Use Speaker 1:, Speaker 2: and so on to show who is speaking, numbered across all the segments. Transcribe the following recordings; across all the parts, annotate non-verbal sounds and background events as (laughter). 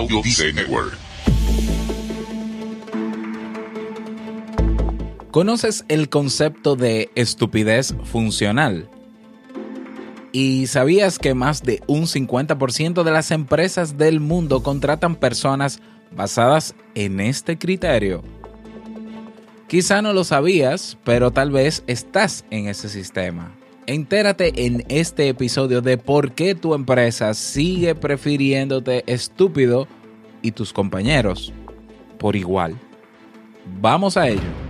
Speaker 1: Audio Network.
Speaker 2: ¿Conoces el concepto de estupidez funcional? ¿Y sabías que más de un 50% de las empresas del mundo contratan personas basadas en este criterio? Quizá no lo sabías, pero tal vez estás en ese sistema. Entérate en este episodio de por qué tu empresa sigue prefiriéndote estúpido y tus compañeros por igual. Vamos a ello.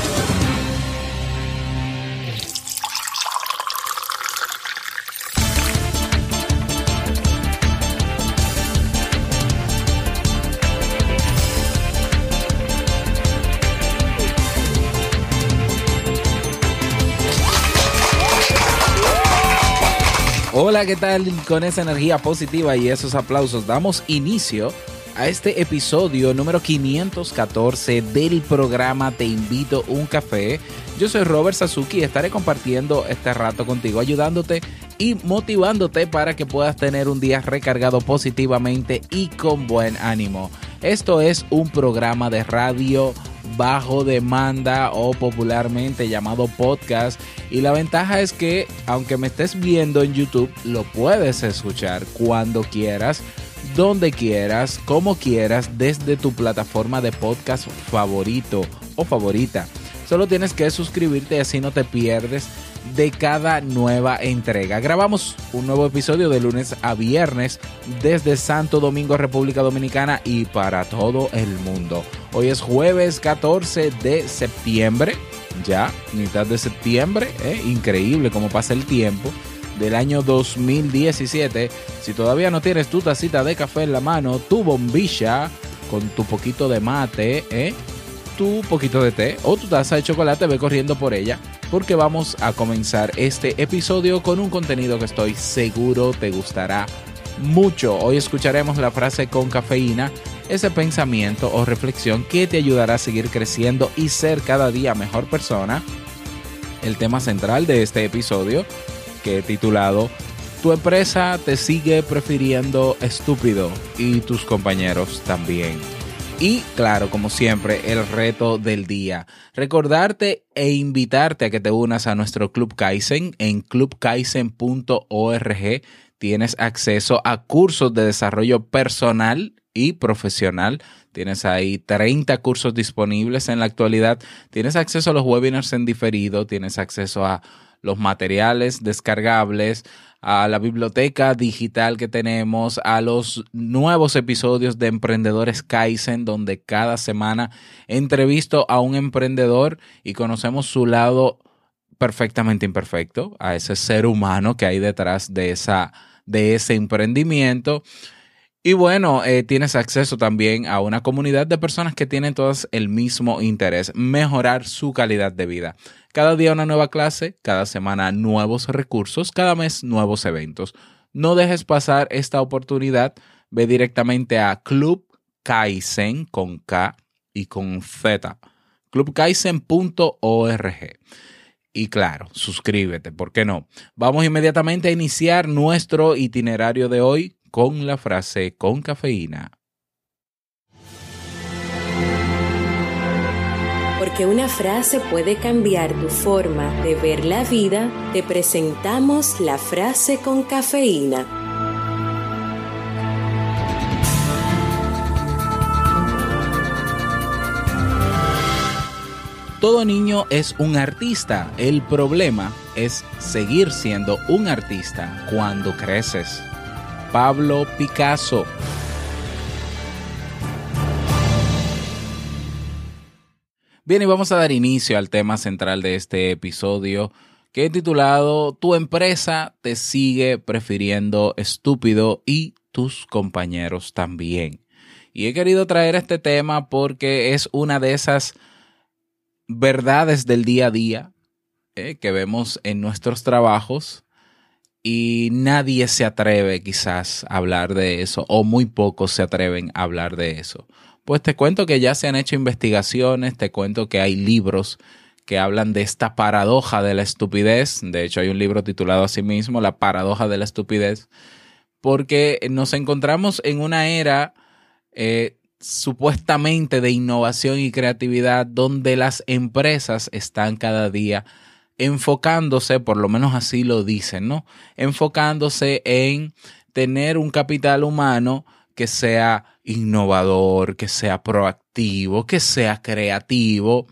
Speaker 2: Hola, ¿qué tal? Con esa energía positiva y esos aplausos damos inicio a este episodio número 514 del programa Te invito un café. Yo soy Robert Sasuki y estaré compartiendo este rato contigo, ayudándote y motivándote para que puedas tener un día recargado positivamente y con buen ánimo. Esto es un programa de radio bajo demanda o popularmente llamado podcast. Y la ventaja es que aunque me estés viendo en YouTube, lo puedes escuchar cuando quieras, donde quieras, como quieras, desde tu plataforma de podcast favorito o favorita. Solo tienes que suscribirte así no te pierdes de cada nueva entrega. Grabamos un nuevo episodio de lunes a viernes desde Santo Domingo, República Dominicana y para todo el mundo. Hoy es jueves 14 de septiembre, ya, mitad de septiembre, ¿eh? increíble cómo pasa el tiempo del año 2017. Si todavía no tienes tu tacita de café en la mano, tu bombilla con tu poquito de mate, ¿eh? tu poquito de té o tu taza de chocolate, ve corriendo por ella porque vamos a comenzar este episodio con un contenido que estoy seguro te gustará mucho. Hoy escucharemos la frase con cafeína, ese pensamiento o reflexión que te ayudará a seguir creciendo y ser cada día mejor persona. El tema central de este episodio, que he titulado Tu empresa te sigue prefiriendo estúpido y tus compañeros también. Y claro, como siempre, el reto del día. Recordarte e invitarte a que te unas a nuestro Club Kaizen en clubkaizen.org. Tienes acceso a cursos de desarrollo personal y profesional. Tienes ahí 30 cursos disponibles en la actualidad. Tienes acceso a los webinars en diferido. Tienes acceso a los materiales descargables, a la biblioteca digital que tenemos, a los nuevos episodios de Emprendedores Kaizen, donde cada semana entrevisto a un emprendedor y conocemos su lado perfectamente imperfecto, a ese ser humano que hay detrás de, esa, de ese emprendimiento. Y bueno, eh, tienes acceso también a una comunidad de personas que tienen todas el mismo interés, mejorar su calidad de vida. Cada día una nueva clase, cada semana nuevos recursos, cada mes nuevos eventos. No dejes pasar esta oportunidad, ve directamente a Club Kaizen con K y con Z, clubkaizen.org. Y claro, suscríbete, ¿por qué no? Vamos inmediatamente a iniciar nuestro itinerario de hoy con la frase con cafeína.
Speaker 3: Porque una frase puede cambiar tu forma de ver la vida, te presentamos la frase con cafeína.
Speaker 2: Todo niño es un artista. El problema es seguir siendo un artista cuando creces. Pablo Picasso. Bien, y vamos a dar inicio al tema central de este episodio que he titulado Tu empresa te sigue prefiriendo estúpido y tus compañeros también. Y he querido traer este tema porque es una de esas verdades del día a día eh, que vemos en nuestros trabajos y nadie se atreve quizás a hablar de eso o muy pocos se atreven a hablar de eso. Pues te cuento que ya se han hecho investigaciones, te cuento que hay libros que hablan de esta paradoja de la estupidez. De hecho, hay un libro titulado así mismo, La paradoja de la estupidez, porque nos encontramos en una era eh, supuestamente de innovación y creatividad donde las empresas están cada día enfocándose, por lo menos así lo dicen, ¿no? Enfocándose en tener un capital humano que sea innovador, que sea proactivo, que sea creativo,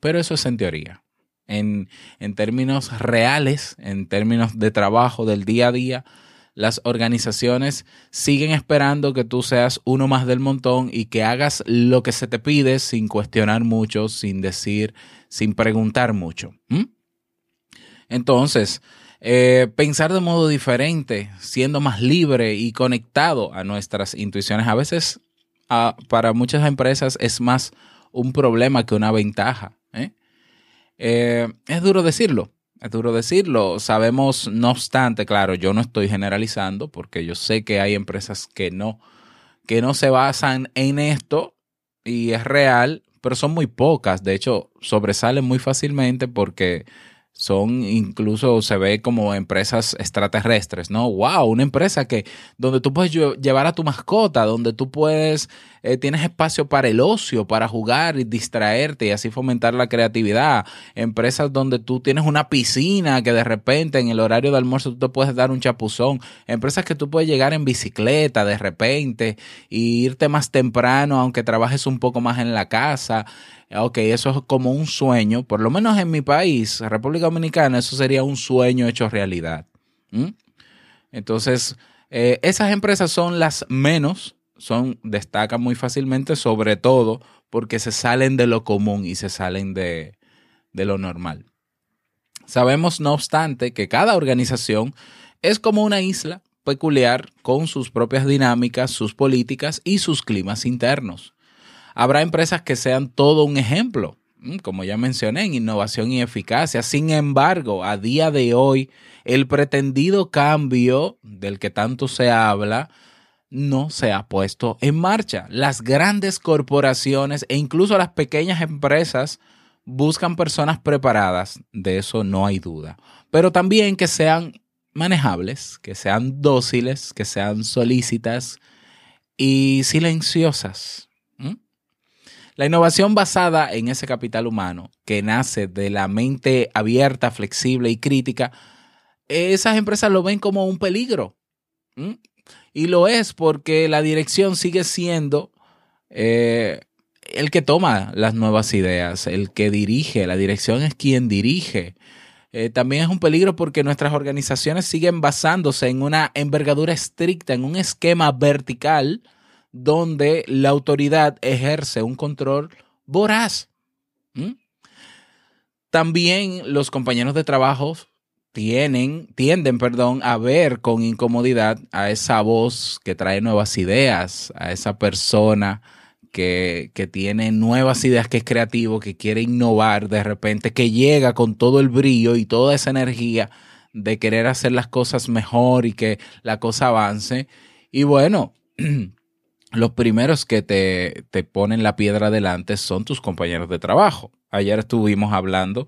Speaker 2: pero eso es en teoría. En, en términos reales, en términos de trabajo del día a día, las organizaciones siguen esperando que tú seas uno más del montón y que hagas lo que se te pide sin cuestionar mucho, sin decir, sin preguntar mucho. Entonces, eh, pensar de modo diferente, siendo más libre y conectado a nuestras intuiciones, a veces para muchas empresas es más un problema que una ventaja. ¿eh? Eh, es duro decirlo, es duro decirlo. Sabemos, no obstante, claro, yo no estoy generalizando porque yo sé que hay empresas que no, que no se basan en esto y es real, pero son muy pocas. De hecho, sobresalen muy fácilmente porque son incluso se ve como empresas extraterrestres, ¿no? Wow, una empresa que donde tú puedes llevar a tu mascota, donde tú puedes eh, tienes espacio para el ocio, para jugar y distraerte y así fomentar la creatividad. Empresas donde tú tienes una piscina que de repente en el horario de almuerzo tú te puedes dar un chapuzón. Empresas que tú puedes llegar en bicicleta de repente y irte más temprano aunque trabajes un poco más en la casa. Ok, eso es como un sueño, por lo menos en mi país, República Dominicana, eso sería un sueño hecho realidad. Entonces, eh, esas empresas son las menos son, destacan muy fácilmente, sobre todo porque se salen de lo común y se salen de, de lo normal. Sabemos, no obstante, que cada organización es como una isla peculiar con sus propias dinámicas, sus políticas y sus climas internos. Habrá empresas que sean todo un ejemplo, como ya mencioné, en innovación y eficacia. Sin embargo, a día de hoy, el pretendido cambio del que tanto se habla no se ha puesto en marcha. Las grandes corporaciones e incluso las pequeñas empresas buscan personas preparadas, de eso no hay duda, pero también que sean manejables, que sean dóciles, que sean solícitas y silenciosas. La innovación basada en ese capital humano que nace de la mente abierta, flexible y crítica, esas empresas lo ven como un peligro. Y lo es porque la dirección sigue siendo eh, el que toma las nuevas ideas, el que dirige. La dirección es quien dirige. Eh, también es un peligro porque nuestras organizaciones siguen basándose en una envergadura estricta, en un esquema vertical donde la autoridad ejerce un control voraz. También los compañeros de trabajo tienen, tienden, perdón, a ver con incomodidad a esa voz que trae nuevas ideas, a esa persona que, que, tiene nuevas ideas, que es creativo, que quiere innovar de repente, que llega con todo el brillo y toda esa energía de querer hacer las cosas mejor y que la cosa avance. Y bueno, (clears throat) los primeros que te, te ponen la piedra adelante son tus compañeros de trabajo. Ayer estuvimos hablando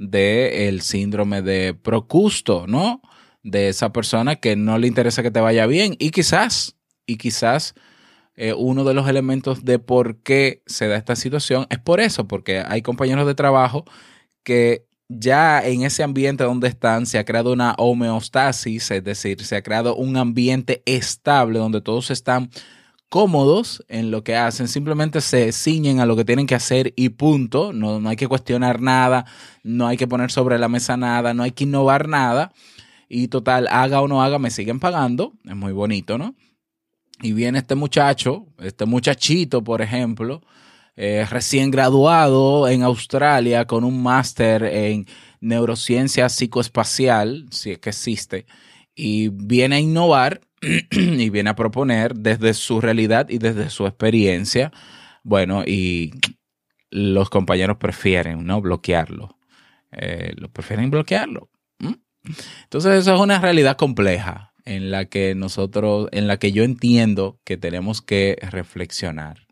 Speaker 2: del síndrome de Procusto, ¿no? De esa persona que no le interesa que te vaya bien y quizás, y quizás eh, uno de los elementos de por qué se da esta situación es por eso, porque hay compañeros de trabajo que ya en ese ambiente donde están se ha creado una homeostasis, es decir, se ha creado un ambiente estable donde todos están cómodos en lo que hacen, simplemente se ciñen a lo que tienen que hacer y punto, no, no, hay que cuestionar nada, no hay que poner sobre la mesa nada, no hay que innovar nada. Y total, haga o no haga, me siguen pagando, es muy bonito, ¿no? Y viene este muchacho, este muchachito, por ejemplo, eh, recién graduado en Australia con un máster en neurociencia psicoespacial, si es que existe, y viene a innovar (clears throat) y viene a proponer desde su realidad y desde su experiencia. Bueno, y los compañeros prefieren, ¿no? Bloquearlo. Eh, lo prefieren bloquearlo. Entonces, eso es una realidad compleja en la que nosotros, en la que yo entiendo que tenemos que reflexionar.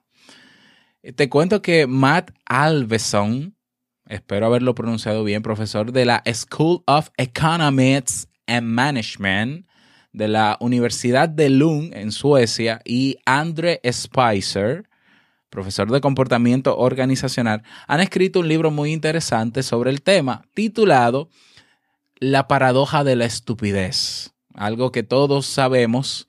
Speaker 2: Te cuento que Matt Alveson, espero haberlo pronunciado bien, profesor de la School of Economics and Management de la Universidad de Lund en Suecia, y Andre Spicer, profesor de comportamiento organizacional, han escrito un libro muy interesante sobre el tema, titulado La paradoja de la estupidez. Algo que todos sabemos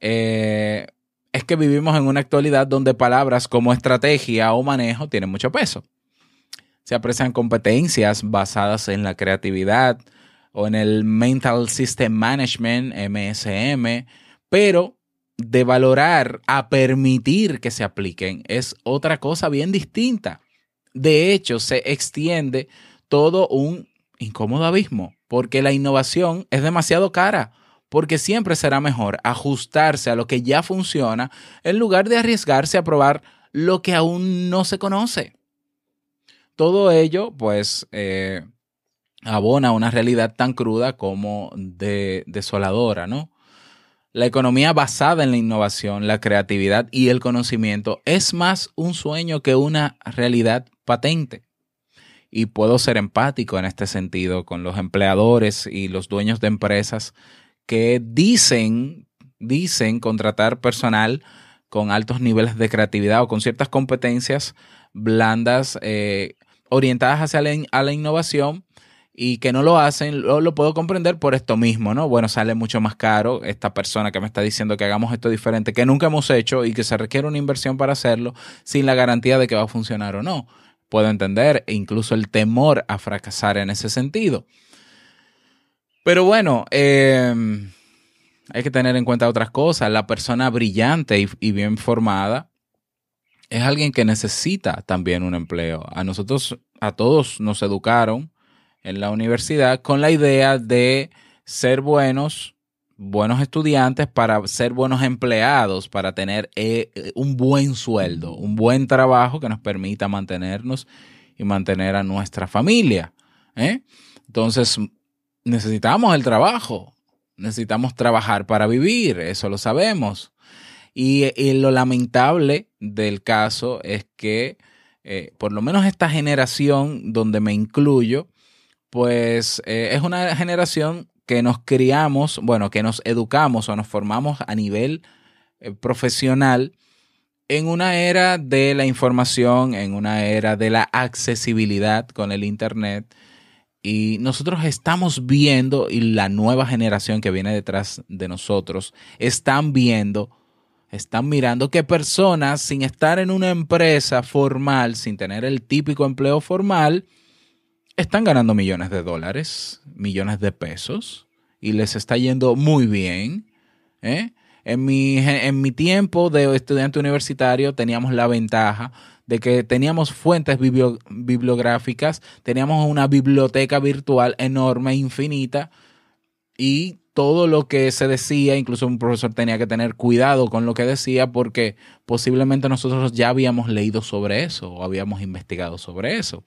Speaker 2: eh, es que vivimos en una actualidad donde palabras como estrategia o manejo tienen mucho peso. Se aprecian competencias basadas en la creatividad o en el Mental System Management, MSM, pero de valorar a permitir que se apliquen es otra cosa bien distinta. De hecho, se extiende todo un incómodo abismo, porque la innovación es demasiado cara, porque siempre será mejor ajustarse a lo que ya funciona en lugar de arriesgarse a probar lo que aún no se conoce. Todo ello, pues, eh, abona una realidad tan cruda como de, desoladora, ¿no? La economía basada en la innovación, la creatividad y el conocimiento es más un sueño que una realidad patente. Y puedo ser empático en este sentido con los empleadores y los dueños de empresas que dicen, dicen contratar personal con altos niveles de creatividad o con ciertas competencias blandas eh, orientadas hacia la, innovación, y que no lo hacen, lo, puedo comprender por esto mismo, ¿no? Bueno, sale mucho más caro esta persona que me está diciendo que hagamos esto diferente, que nunca hemos hecho y que se requiere una inversión para hacerlo sin la garantía de que va a funcionar o no. Puedo entender incluso el temor a fracasar en ese sentido. Pero bueno, em, hay que tener en cuenta otras cosas. La persona brillante y bien formada es alguien que necesita también un empleo. A nosotros, a todos nos educaron en la universidad con la idea de ser buenos, buenos estudiantes para ser buenos empleados, para tener eh, un buen sueldo, un buen trabajo que nos permita mantenernos y mantener a nuestra familia. ¿eh? Entonces, necesitamos el trabajo, necesitamos trabajar para vivir, eso lo sabemos. Y, lo lamentable del caso es que, eh, por lo menos esta generación donde me incluyo, pues eh, es una generación que nos criamos, bueno, que nos educamos o nos formamos a nivel eh, profesional en una era de la información, en una era de la accesibilidad con el Internet. Y nosotros estamos viendo, y la nueva generación que viene detrás de nosotros, están viendo, están mirando que personas sin estar en una empresa formal, sin tener el típico empleo formal, están ganando millones de dólares, millones de pesos, y les está yendo muy bien. ¿eh? En, mi, en mi tiempo de estudiante universitario teníamos la ventaja de que teníamos fuentes bibliográficas, teníamos una biblioteca virtual enorme, infinita, y todo lo que se decía, incluso un profesor tenía que tener cuidado con lo que decía porque posiblemente nosotros ya habíamos leído sobre eso o habíamos investigado sobre eso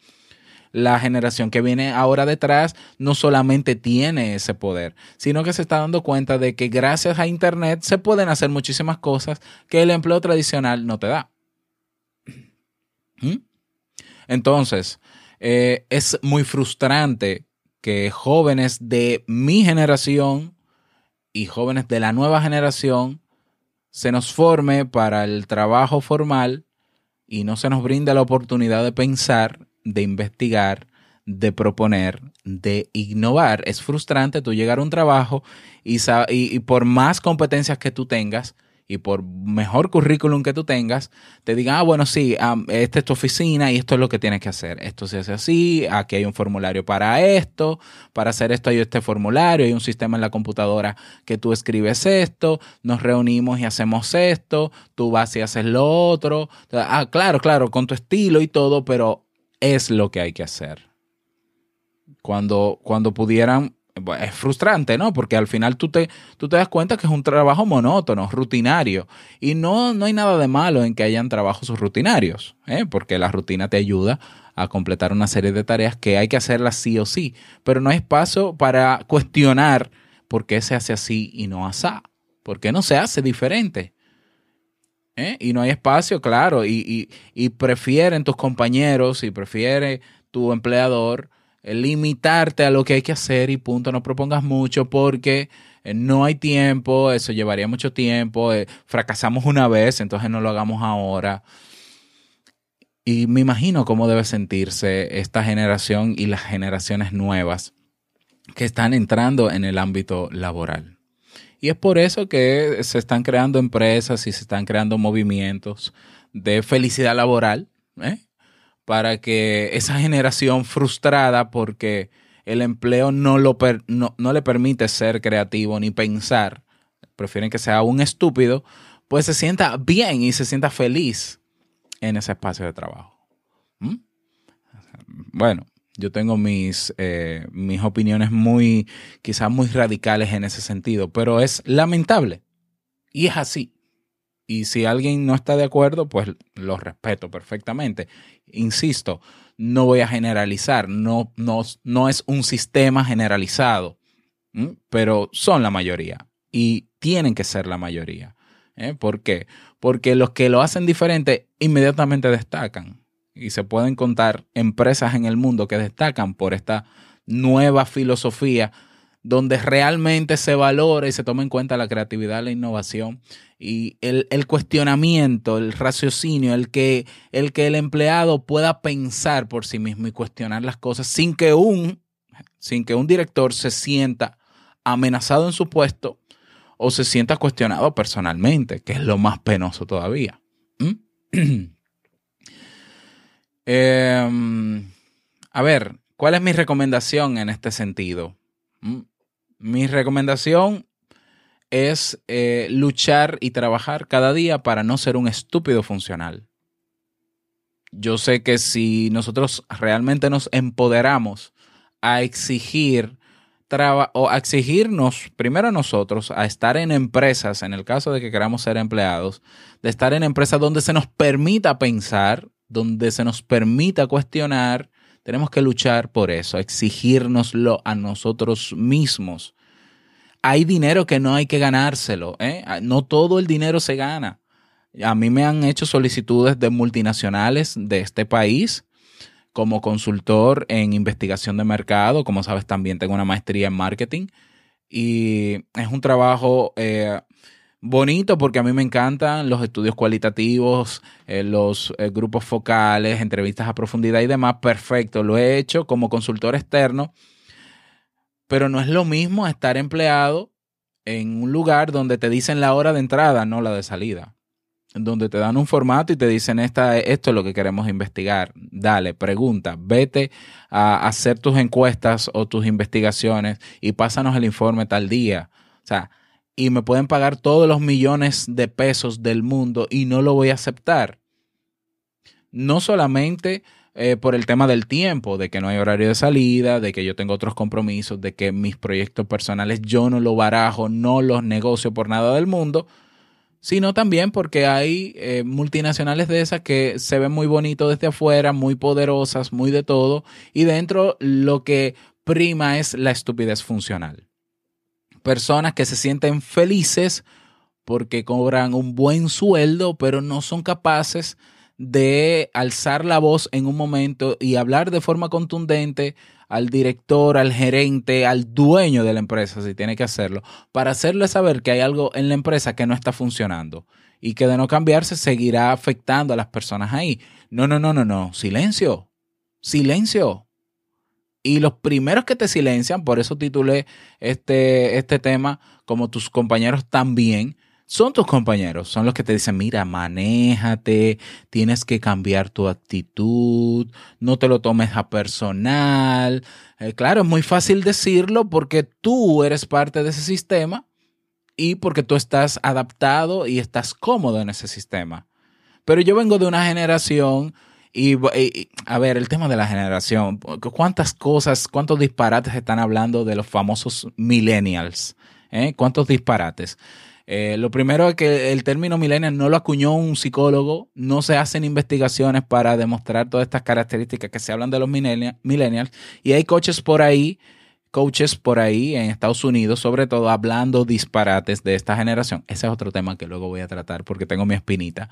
Speaker 2: la generación que viene ahora detrás no solamente tiene ese poder, sino que se está dando cuenta de que gracias a Internet se pueden hacer muchísimas cosas que el empleo tradicional no te da. ¿Mm? Entonces, eh, es muy frustrante que jóvenes de mi generación y jóvenes de la nueva generación se nos forme para el trabajo formal y no se nos brinda la oportunidad de pensar de investigar, de proponer, de innovar. Es frustrante tú llegar a un trabajo y, por más competencias que tú tengas, y por mejor currículum que tú tengas, te digan, ah, bueno, sí, esta es tu oficina y esto es lo que tienes que hacer. Esto se hace así, aquí hay un formulario para esto, para hacer esto hay este formulario, hay un sistema en la computadora que tú escribes esto, nos reunimos y hacemos esto, tú vas y haces lo otro. Ah, claro, claro, con tu estilo y todo, pero es lo que hay que hacer. cuando, cuando pudieran es frustrante, ¿no? Porque al final tú te, tú te das cuenta que es un trabajo monótono, rutinario. Y no, no hay nada de malo en que hayan trabajos rutinarios, ¿eh? porque la rutina te ayuda a completar una serie de tareas que hay que hacerlas sí o sí. Pero no hay espacio para cuestionar por qué se hace así y no asá. ¿Por qué no se hace diferente? ¿Eh? Y no hay espacio, claro. Y, y, y prefieren tus compañeros y prefiere tu empleador limitarte a lo que hay que hacer y punto, no propongas mucho porque eh, no hay tiempo, eso llevaría mucho tiempo, eh, fracasamos una vez, entonces no lo hagamos ahora. Y me imagino cómo debe sentirse esta generación y las generaciones nuevas que están entrando en el ámbito laboral. Y es por eso que se están creando empresas y se están creando movimientos de felicidad laboral, ¿eh? para que esa generación frustrada porque el empleo no, lo no, le permite ser creativo ni pensar, prefieren que sea un estúpido, pues se sienta bien y se sienta feliz en ese espacio de trabajo. ¿Mm? Bueno, yo tengo mis, eh, mis opiniones muy, quizás muy radicales en ese sentido, pero es lamentable. Y es así. Y si alguien no está de acuerdo, pues lo respeto perfectamente. Insisto, no voy a generalizar, no, no, no es un sistema generalizado, pero son la mayoría y tienen que ser la mayoría. ¿eh? ¿Por qué? Porque los que lo hacen diferente inmediatamente destacan. Y se pueden contar empresas en el mundo que destacan por esta nueva filosofía donde realmente se valora y se toma en cuenta la creatividad, la innovación y el, cuestionamiento, el raciocinio, el que, el que el empleado pueda pensar por sí mismo y cuestionar las cosas sin que un, sin que un director se sienta amenazado en su puesto o se sienta cuestionado personalmente, que es lo más penoso todavía. ¿Mm? (clears throat) Em, a ver, ¿cuál es mi recomendación en este sentido? ¿Mm? Mi recomendación es eh, luchar y trabajar cada día para no ser un estúpido funcional. Yo sé que si nosotros realmente nos empoderamos a exigir o a exigirnos primero a nosotros a estar en empresas, en el caso de que queramos ser empleados, de estar en empresas donde se nos permita pensar, donde se nos permita cuestionar, tenemos que luchar por eso, exigírnoslo a nosotros mismos. Hay dinero que no hay que ganárselo, ¿eh? Ah, no todo el dinero se gana. A mí me han hecho solicitudes de multinacionales de este país como consultor en investigación de mercado. Como sabes, también tengo una maestría en marketing y es un trabajo eh, bonito porque a mí me encantan los estudios cualitativos, eh, los eh, grupos focales, entrevistas a profundidad y demás. Perfecto, lo he hecho como consultor externo, pero no es lo mismo estar empleado en un lugar donde te dicen la hora de entrada, no la de salida. Donde te dan un formato y te dicen Esta, esto es lo que queremos investigar. Dale, pregunta, vete a hacer tus encuestas o tus investigaciones y pásanos el informe tal día. O sea, y me pueden pagar todos los millones de pesos del mundo y no lo voy a aceptar. No solamente eh, por el tema del tiempo, de que no hay horario de salida, de que yo tengo otros compromisos, de que mis proyectos personales yo no los barajo, no los negocio por nada del mundo, sino también porque hay eh, multinacionales de esas que se ven muy bonitos desde afuera, muy poderosas, muy de todo, y dentro lo que prima es la estupidez funcional personas que se sienten felices porque cobran un buen sueldo, pero no son capaces de alzar la voz en un momento y hablar de forma contundente al director, al gerente, al dueño de la empresa, si tiene que hacerlo, para hacerle saber que hay algo en la empresa que no está funcionando y que de no cambiarse seguirá afectando a las personas ahí. No, no, no, no, no. Silencio. Silencio. Y los primeros que te silencian, por eso titulé este, este tema como tus compañeros también, son tus compañeros, son los que te dicen, mira, manéjate, tienes que cambiar tu actitud, no te lo tomes a personal. Eh, claro, es muy fácil decirlo porque tú eres parte de ese sistema y porque tú estás adaptado y estás cómodo en ese sistema. Pero yo vengo de una generación Y, a ver, el tema de la generación, ¿cuántas cosas, cuántos disparates están hablando de los famosos millennials? ¿Eh? ¿Cuántos disparates? Eh, lo primero es que el término millennial no lo acuñó un psicólogo, no se hacen investigaciones para demostrar todas estas características que se hablan de los millennials y hay coaches por ahí, coaches por ahí en Estados Unidos, sobre todo hablando disparates de esta generación. Ese es otro tema que luego voy a tratar porque tengo mi espinita.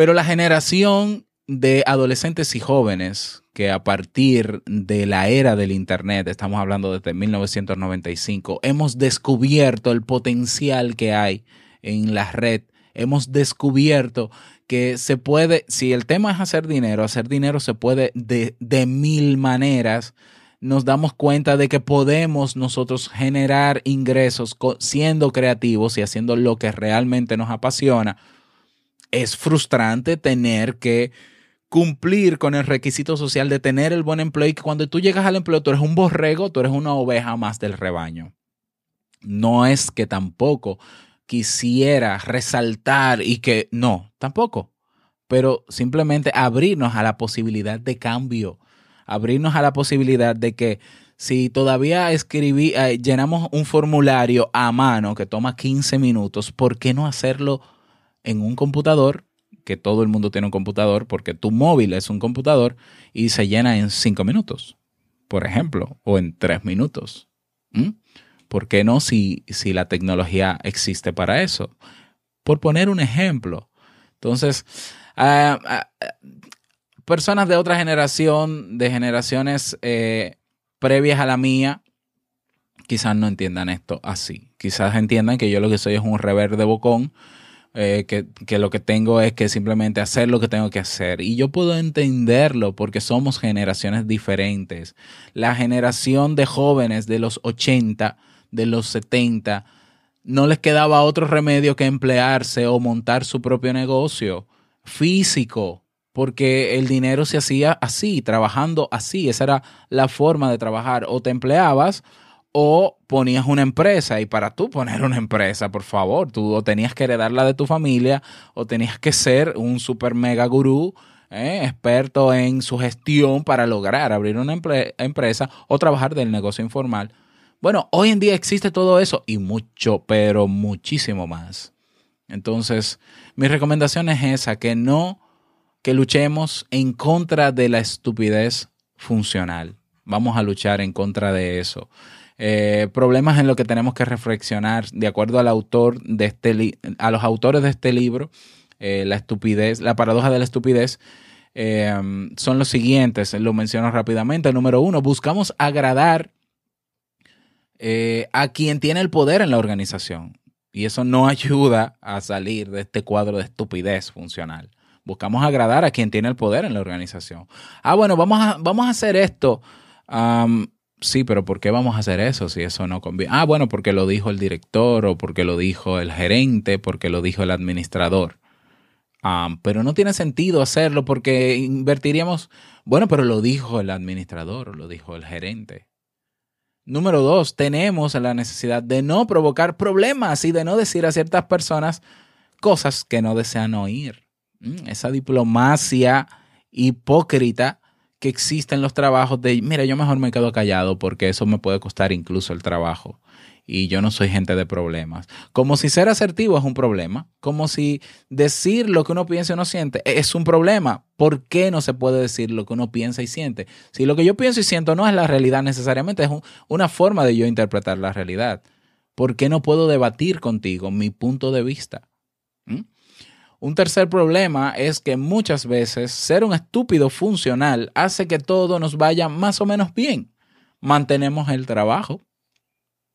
Speaker 2: Pero la generación de adolescentes y jóvenes que a partir de la era del Internet, estamos hablando desde 1995, hemos descubierto el potencial que hay en la red, hemos descubierto que se puede, si el tema es hacer dinero, hacer dinero se puede de, de mil maneras, nos damos cuenta de que podemos nosotros generar ingresos siendo creativos y haciendo lo que realmente nos apasiona. Es frustrante tener que cumplir con el requisito social de tener el buen empleo y que cuando tú llegas al empleo tú eres un borrego, tú eres una oveja más del rebaño. No es que tampoco quisiera resaltar y que no, tampoco, pero simplemente abrirnos a la posibilidad de cambio, abrirnos a la posibilidad de que si todavía escribí, eh, llenamos un formulario a mano que toma 15 minutos, ¿por qué no hacerlo en un computador que todo el mundo tiene un computador porque tu móvil es un computador y se llena en cinco minutos, por ejemplo, o en tres minutos. ¿Por qué no si, si la tecnología existe para eso? Por poner un ejemplo. Entonces, ah, ah, personas de otra generación, de generaciones eh, previas a la mía, quizás no entiendan esto así. Quizás entiendan que yo lo que soy es un reverde bocón eh, que, lo que tengo es que simplemente hacer lo que tengo que hacer. Y yo puedo entenderlo porque somos generaciones diferentes. La generación de jóvenes de los 80, de los 70, no les quedaba otro remedio que emplearse o montar su propio negocio físico, porque el dinero se hacía así, trabajando así. Esa era la forma de trabajar. O te empleabas o ponías una empresa y para tú poner una empresa, por favor, tú o tenías que heredarla de tu familia o tenías que ser un super mega gurú, eh, experto en su gestión para lograr abrir una empresa o trabajar del negocio informal. Bueno, hoy en día existe todo eso y mucho, pero muchísimo más. Entonces, mi recomendación es esa, que no, que luchemos en contra de la estupidez funcional. Vamos a luchar en contra de eso. Eh, problemas en lo que tenemos que reflexionar de acuerdo al autor de este a los autores de este libro, eh, la estupidez, la paradoja de la estupidez, eh, son los siguientes, lo menciono rápidamente. Número uno, buscamos agradar a quien tiene el poder en la organización. Y eso no (laughs) ayuda a salir de este cuadro de estupidez funcional. Buscamos agradar a quien tiene el poder en la organización. Ah, bueno, vamos a, vamos a hacer esto sí, pero ¿por qué vamos a hacer eso si eso no conviene? Ah, bueno, porque lo dijo el director o porque lo dijo el gerente, porque lo dijo el administrador. Ah, pero no tiene sentido hacerlo porque invertiríamos, bueno, pero lo dijo el administrador o lo dijo el gerente. Número dos, tenemos la necesidad de no provocar problemas y de no decir a ciertas personas cosas que no desean oír. Mm, esa diplomacia hipócrita que existen los trabajos de, mira, yo mejor me quedo callado porque eso me puede costar incluso el trabajo. Y yo no soy gente de problemas. Como si ser asertivo es un problema. Como si decir lo que uno piensa y uno siente es un problema. ¿Por qué no se puede decir lo que uno piensa y siente? Si lo que yo pienso y siento no es la realidad necesariamente, es una forma de yo interpretar la realidad. ¿Por qué no puedo debatir contigo mi punto de vista? ¿Mm? Un tercer problema es que muchas veces ser un estúpido funcional hace que todo nos vaya más o menos bien. Mantenemos el trabajo,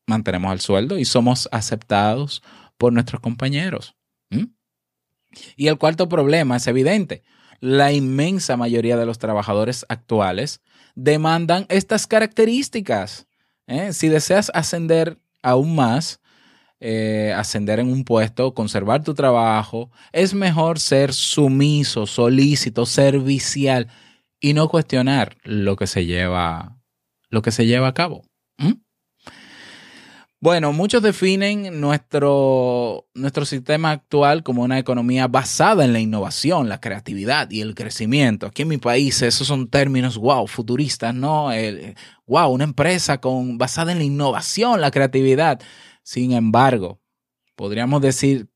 Speaker 2: mantenemos el sueldo y somos aceptados por nuestros compañeros. Y el cuarto problema es evidente. La inmensa mayoría de los trabajadores actuales demandan estas características. ¿eh? Si deseas ascender aún más, eh, ascender en un puesto, conservar tu trabajo, es mejor ser sumiso, solícito, servicial y no cuestionar lo que se lleva, lo que se lleva a cabo. Bueno, muchos definen nuestro, nuestro sistema actual como una economía basada en la innovación, la creatividad y el crecimiento. Aquí en mi país esos son términos, wow, futuristas, ¿no? wow, una empresa con, basada en la innovación, la creatividad. Sin embargo, podríamos decir,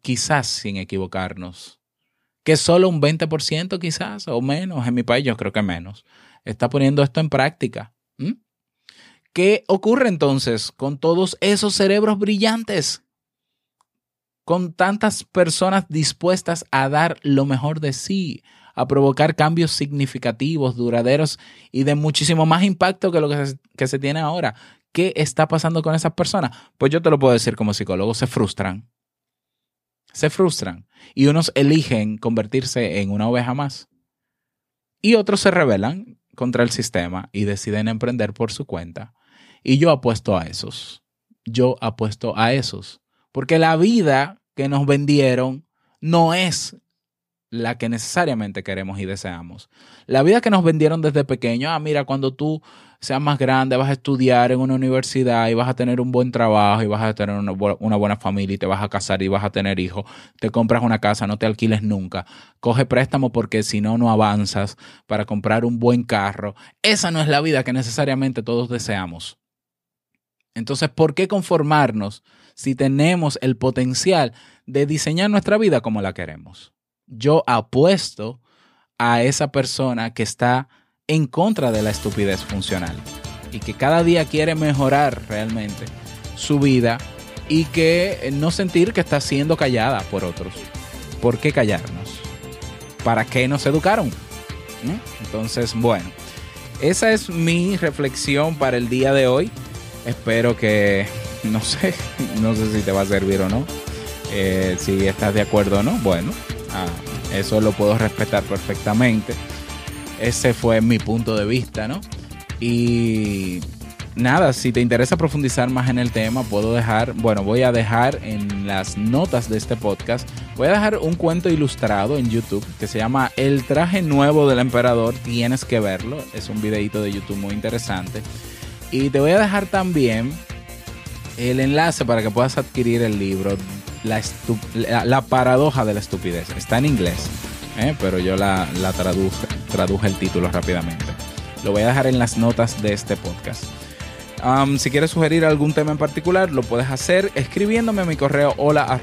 Speaker 2: quizás sin equivocarnos, que solo un 20% quizás o menos, en mi país yo creo que menos, está poniendo esto en práctica. ¿Qué ocurre entonces con todos esos cerebros brillantes? Con tantas personas dispuestas a dar lo mejor de sí, a provocar cambios significativos, duraderos y de muchísimo más impacto que lo que se, que se tiene ahora. ¿Qué está pasando con esas personas? Pues yo te lo puedo decir como psicólogo, se frustran. Se frustran. Y unos eligen convertirse en una oveja más. Y otros se rebelan contra el sistema y deciden emprender por su cuenta. Y yo apuesto a esos. Yo apuesto a esos. Porque la vida que nos vendieron no es la que necesariamente queremos y deseamos. La vida que nos vendieron desde pequeño, ah, mira, cuando tú seas más grande vas a estudiar en una universidad y vas a tener un buen trabajo y vas a tener una, buena familia y te vas a casar y vas a tener hijos, te compras una casa, no te alquiles nunca, coge préstamo porque si no, no avanzas para comprar un buen carro. Esa no es la vida que necesariamente todos deseamos. Entonces, ¿por qué conformarnos si tenemos el potencial de diseñar nuestra vida como la queremos? Yo apuesto a esa persona que está en contra de la estupidez funcional y que cada día quiere mejorar realmente su vida y que no sentir que está siendo callada por otros. ¿Por qué callarnos? ¿Para qué nos educaron? ¿Mm? Entonces, bueno, esa es mi reflexión para el día de hoy. Espero que, (laughs) no sé, (laughs) no sé si te va a servir o no. Eh, si estás de acuerdo o no, bueno, ah, eso lo puedo respetar perfectamente. Ese fue mi punto de vista, ¿no? Y nada, si te interesa profundizar más en el tema, puedo dejar, bueno, voy a dejar en las notas de este podcast, voy a dejar un cuento ilustrado en YouTube que se llama El traje nuevo del emperador, tienes que verlo, es un videito de YouTube muy interesante. Y te voy a dejar también el enlace para que puedas adquirir el libro La, paradoja de la estupidez. Está en inglés, ¿eh? pero yo la, traduje, traduje el título rápidamente. Lo voy a dejar en las notas de este podcast. si quieres sugerir algún tema en particular, lo puedes hacer escribiéndome a mi correo hola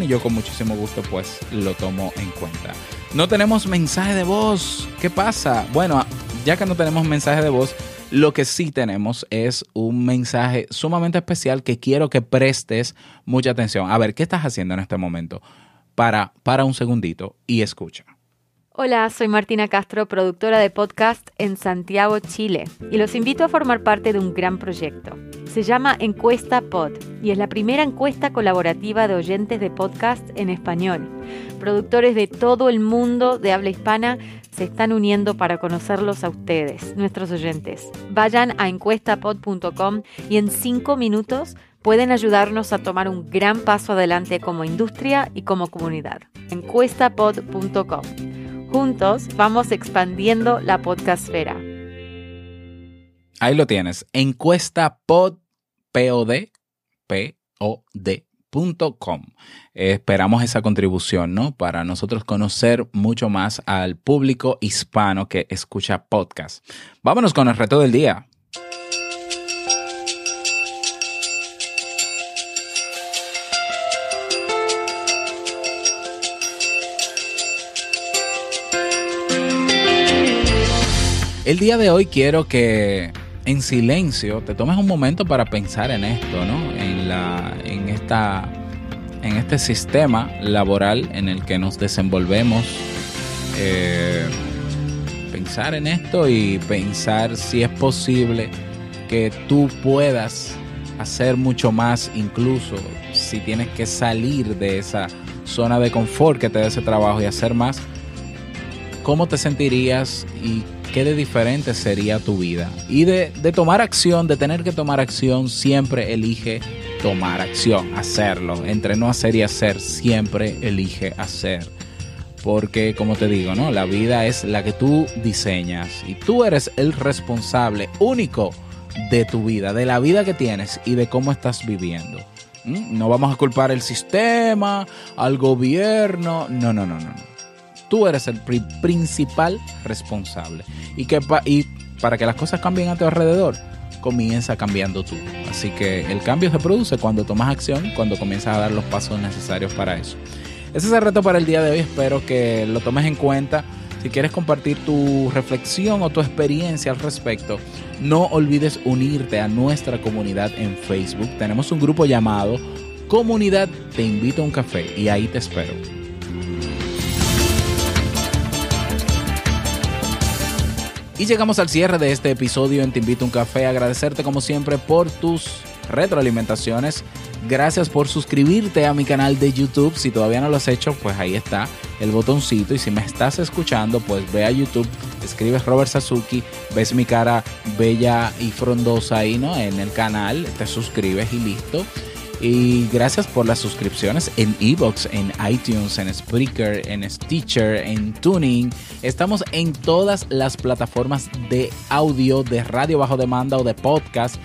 Speaker 2: y yo con muchísimo gusto pues lo tomo en cuenta. No tenemos mensaje de voz. ¿Qué pasa? Bueno, ya que no tenemos mensaje de voz, lo que sí tenemos es un mensaje sumamente especial que quiero que prestes mucha atención. A ver, ¿qué estás haciendo en este momento? Para, para un segundito y escucha.
Speaker 1: Hola, soy Martina Castro, productora de podcast en Santiago, Chile, y los invito a formar parte de un gran proyecto. Se llama Encuesta Pod y es la primera encuesta colaborativa de oyentes de podcast en español. Productores de todo el mundo de habla hispana se están uniendo para conocerlos a ustedes, nuestros oyentes. Vayan a encuestapod.com y en cinco minutos pueden ayudarnos a tomar un gran paso adelante como industria y como comunidad. encuestapod.com Juntos vamos expandiendo la podcastfera.
Speaker 2: Ahí lo tienes. Encuesta pod, P-O-D.com. esperamos esa contribución, ¿no? Para nosotros conocer mucho más al público hispano que escucha podcast. Vámonos con el reto del día. El día de hoy quiero que en silencio te tomes un momento para pensar en esto, ¿no? En, la, en, esta, en este sistema laboral en el que nos desenvolvemos. Eh, pensar en esto y pensar si es posible que tú puedas hacer mucho más, incluso si tienes que salir de esa zona de confort que te da ese trabajo y hacer más, ¿cómo te sentirías y qué de diferente sería tu vida. Y de, tomar acción, de tener que tomar acción, siempre elige tomar acción, hacerlo. Entre no hacer y hacer, siempre elige hacer. Porque, como te digo, ¿no? La vida es la que tú diseñas y tú eres el responsable único de tu vida, de la vida que tienes y de cómo estás viviendo. ¿Mm? No vamos a culpar el sistema, al gobierno. No, no, no, no. Tú eres el principal responsable. Y, que y para que las cosas cambien a tu alrededor, comienza cambiando tú. Así que el cambio se produce cuando tomas acción, cuando comienzas a dar los pasos necesarios para eso. Ese es el reto para el día de hoy. Espero que lo tomes en cuenta. Si quieres compartir tu reflexión o tu experiencia al respecto, no olvides unirte a nuestra comunidad en Facebook. Tenemos un grupo llamado Comunidad Te Invito a un Café y ahí te espero. Y llegamos al cierre de este episodio en Te Invito a un Café. Agradecerte como siempre por tus retroalimentaciones. Gracias por suscribirte a mi canal de YouTube. Si todavía no lo has hecho, pues ahí está el botoncito. Y si me estás escuchando, pues ve a YouTube, escribes Robert Sasuki, ves mi cara bella y frondosa ahí, ¿no? En el canal, te suscribes y listo. Y gracias por las suscripciones en Evox, en iTunes, en Spreaker, en Stitcher, en Tuning. Estamos en todas las plataformas de audio, de radio bajo demanda o de podcast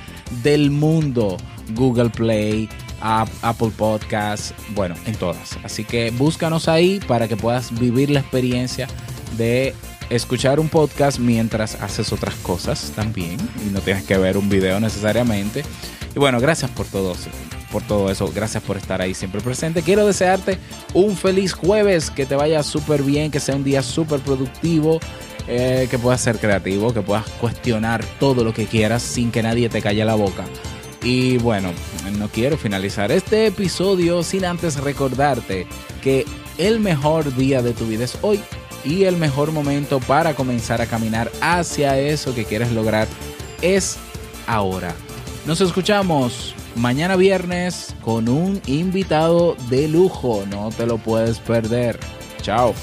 Speaker 2: del mundo. Google Play, Apple Podcasts, bueno, en todas. Así que búscanos ahí para que puedas vivir la experiencia de escuchar un podcast mientras haces otras cosas también y no tienes que ver un video necesariamente. Y bueno, gracias por todo por todo eso. Gracias por estar ahí siempre presente. Quiero desearte un feliz jueves, que te vaya súper bien, que sea un día súper productivo, eh, que puedas ser creativo, que puedas cuestionar todo lo que quieras sin que nadie te calle la boca. Y bueno, no quiero finalizar este episodio sin antes recordarte que el mejor día de tu vida es hoy y el mejor momento para comenzar a caminar hacia eso que quieres lograr es ahora. Nos escuchamos mañana viernes con un invitado de lujo. No te lo puedes perder. Chao.